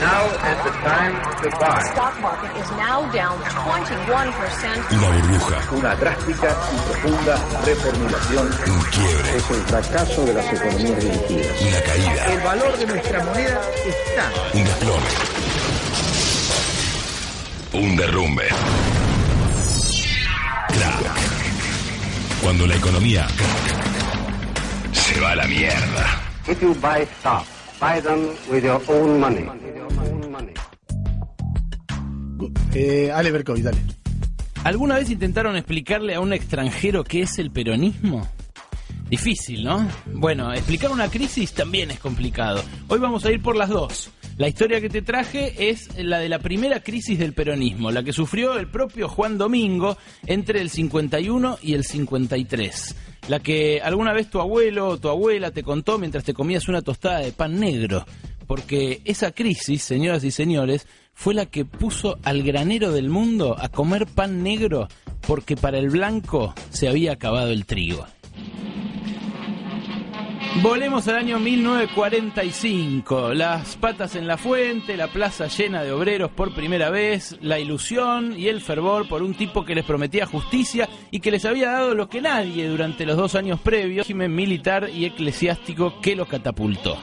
Now is the time to buy. stock market is now down 21%. Una burbuja, Una drástica y profunda reformulación. un quiebre, es el fracaso de las economías dirigidas. una caída, El valor de nuestra moneda está un desplome, un derrumbe. Crack. Cuando la economía se va a la mierda. If you buy stock, buy them with your own money. Eh, Ale dale. ¿Alguna vez intentaron explicarle a un extranjero qué es el peronismo? Difícil, ¿no? Bueno, explicar una crisis también es complicado. Hoy vamos a ir por las dos. La historia que te traje es la de la primera crisis del peronismo, la que sufrió el propio Juan Domingo entre el 51 y el 53. La que alguna vez tu abuelo o tu abuela te contó mientras te comías una tostada de pan negro. Porque esa crisis, señoras y señores, fue la que puso al granero del mundo a comer pan negro porque para el blanco se había acabado el trigo. Volemos al año 1945, las patas en la fuente, la plaza llena de obreros por primera vez, la ilusión y el fervor por un tipo que les prometía justicia y que les había dado lo que nadie durante los dos años previos, régimen militar y eclesiástico que los catapultó.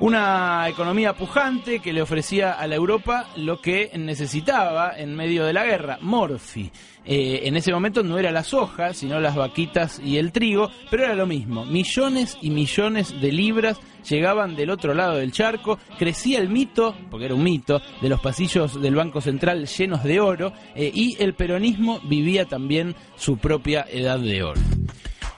Una economía pujante que le ofrecía a la Europa lo que necesitaba en medio de la guerra, morfi. Eh, en ese momento no era la soja, sino las vaquitas y el trigo, pero era lo mismo. Millones y millones de libras llegaban del otro lado del charco, crecía el mito, porque era un mito, de los pasillos del Banco Central llenos de oro, eh, y el peronismo vivía también su propia edad de oro.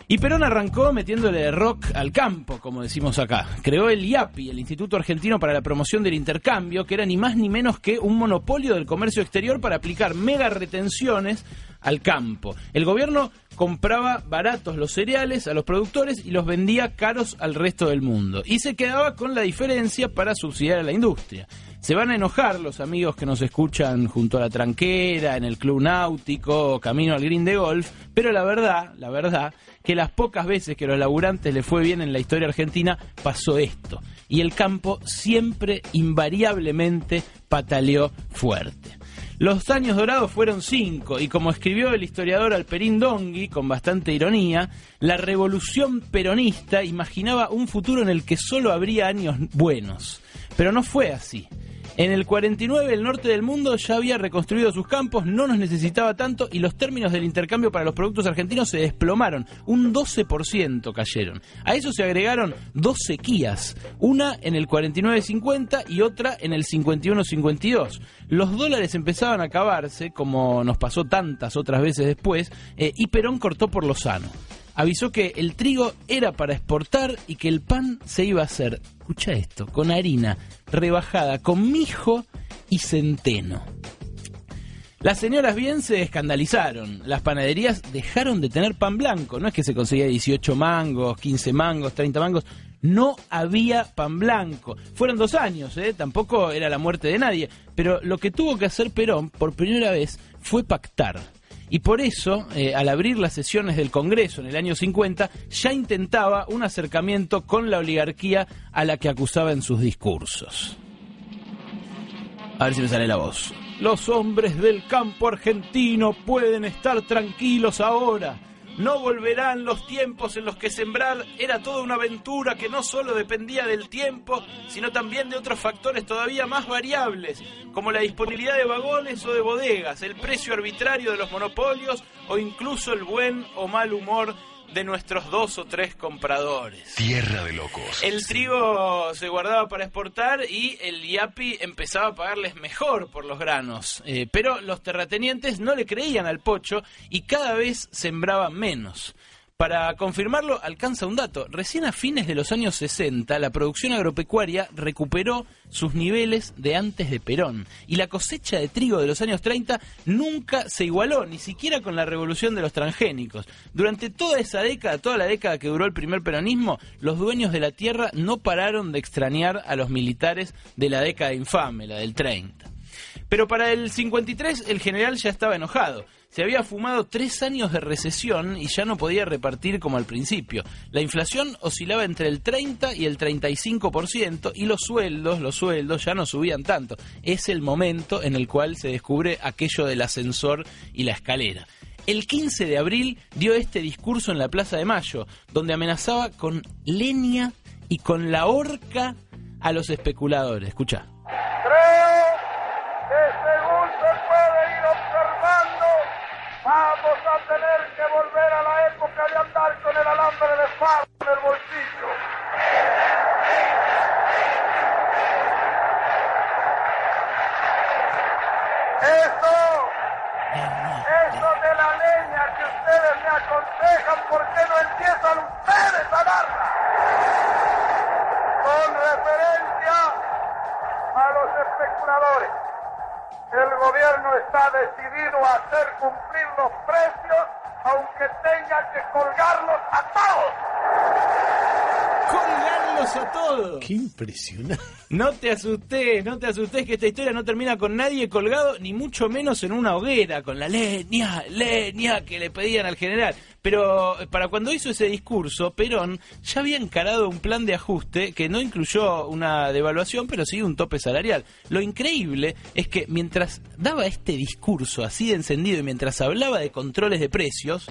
Y Perón arrancó metiéndole rock al campo, como decimos acá. Creó el IAPI, el Instituto Argentino para la Promoción del Intercambio, que era ni más ni menos que un monopolio del comercio exterior para aplicar mega retenciones al campo. El gobierno compraba baratos los cereales a los productores y los vendía caros al resto del mundo. Y se quedaba con la diferencia para subsidiar a la industria. Se van a enojar los amigos que nos escuchan junto a la tranquera, en el club náutico, camino al green de golf, pero la verdad, la verdad, que las pocas veces que los laburantes le fue bien en la historia argentina, pasó esto. Y el campo siempre, invariablemente, pataleó fuerte. Los años dorados fueron cinco, y como escribió el historiador Alperín Dongui, con bastante ironía, la revolución peronista imaginaba un futuro en el que solo habría años buenos. Pero no fue así. En el 49 el norte del mundo ya había reconstruido sus campos, no nos necesitaba tanto y los términos del intercambio para los productos argentinos se desplomaron, un 12% cayeron. A eso se agregaron dos sequías, una en el 49-50 y otra en el 51-52. Los dólares empezaban a acabarse, como nos pasó tantas otras veces después, eh, y Perón cortó por lo sano avisó que el trigo era para exportar y que el pan se iba a hacer, escucha esto, con harina rebajada, con mijo y centeno. Las señoras bien se escandalizaron. Las panaderías dejaron de tener pan blanco. No es que se conseguía 18 mangos, 15 mangos, 30 mangos. No había pan blanco. Fueron dos años, ¿eh? tampoco era la muerte de nadie. Pero lo que tuvo que hacer Perón por primera vez fue pactar. Y por eso, eh, al abrir las sesiones del Congreso en el año 50, ya intentaba un acercamiento con la oligarquía a la que acusaba en sus discursos. A ver si me sale la voz. Los hombres del campo argentino pueden estar tranquilos ahora. No volverán los tiempos en los que sembrar era toda una aventura que no solo dependía del tiempo, sino también de otros factores todavía más variables, como la disponibilidad de vagones o de bodegas, el precio arbitrario de los monopolios o incluso el buen o mal humor de nuestros dos o tres compradores. Tierra de locos. El trigo se guardaba para exportar y el IAPI empezaba a pagarles mejor por los granos. Eh, pero los terratenientes no le creían al pocho y cada vez sembraban menos. Para confirmarlo, alcanza un dato. Recién a fines de los años 60, la producción agropecuaria recuperó sus niveles de antes de Perón. Y la cosecha de trigo de los años 30 nunca se igualó, ni siquiera con la revolución de los transgénicos. Durante toda esa década, toda la década que duró el primer peronismo, los dueños de la tierra no pararon de extrañar a los militares de la década infame, la del 30. Pero para el 53 el general ya estaba enojado. Se había fumado tres años de recesión y ya no podía repartir como al principio. La inflación oscilaba entre el 30 y el 35% y los sueldos, los sueldos ya no subían tanto. Es el momento en el cual se descubre aquello del ascensor y la escalera. El 15 de abril dio este discurso en la Plaza de Mayo, donde amenazaba con leña y con la horca a los especuladores. Escucha. Creo que según se puede ir observando, vamos a tener que volver a la época de andar con el alambre de fardo en el bolsillo. Eso, eso de la leña que ustedes me aconsejan, ¿por qué no empiezan ustedes a darla? Con referencia a los especuladores. El gobierno está decidido a hacer cumplir los precios, aunque tenga que colgarlos a todos. ¡Colgarlos a todos! Qué impresionante. No te asustes, no te asustes que esta historia no termina con nadie colgado, ni mucho menos en una hoguera, con la leña, leña que le pedían al general. Pero eh, para cuando hizo ese discurso, Perón ya había encarado un plan de ajuste que no incluyó una devaluación, pero sí un tope salarial. Lo increíble es que mientras daba este discurso así de encendido y mientras hablaba de controles de precios,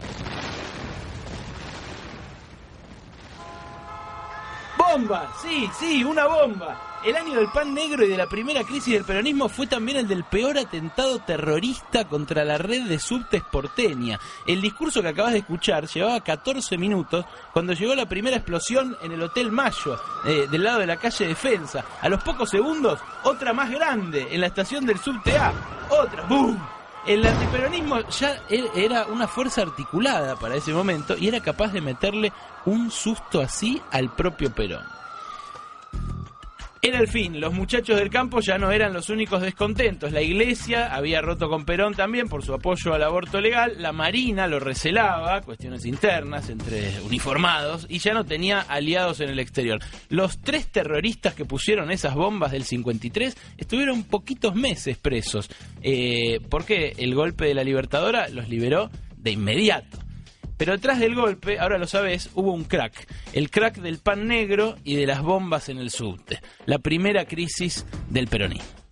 ¡Bomba! Sí, sí, una bomba. El año del pan negro y de la primera crisis del peronismo fue también el del peor atentado terrorista contra la red de subtes porteña. El discurso que acabas de escuchar llevaba 14 minutos cuando llegó la primera explosión en el Hotel Mayo, eh, del lado de la calle Defensa. A los pocos segundos, otra más grande en la estación del subte A. Otra, ¡boom! El antiperonismo ya e- era una fuerza articulada para ese momento y era capaz de meterle un susto así al propio Perón. Era el fin, los muchachos del campo ya no eran los únicos descontentos. La iglesia había roto con Perón también por su apoyo al aborto legal, la Marina lo recelaba, cuestiones internas entre uniformados, y ya no tenía aliados en el exterior. Los tres terroristas que pusieron esas bombas del 53 estuvieron poquitos meses presos, eh, porque el golpe de la Libertadora los liberó de inmediato. Pero detrás del golpe, ahora lo sabes, hubo un crack. El crack del pan negro y de las bombas en el subte. La primera crisis del peronismo.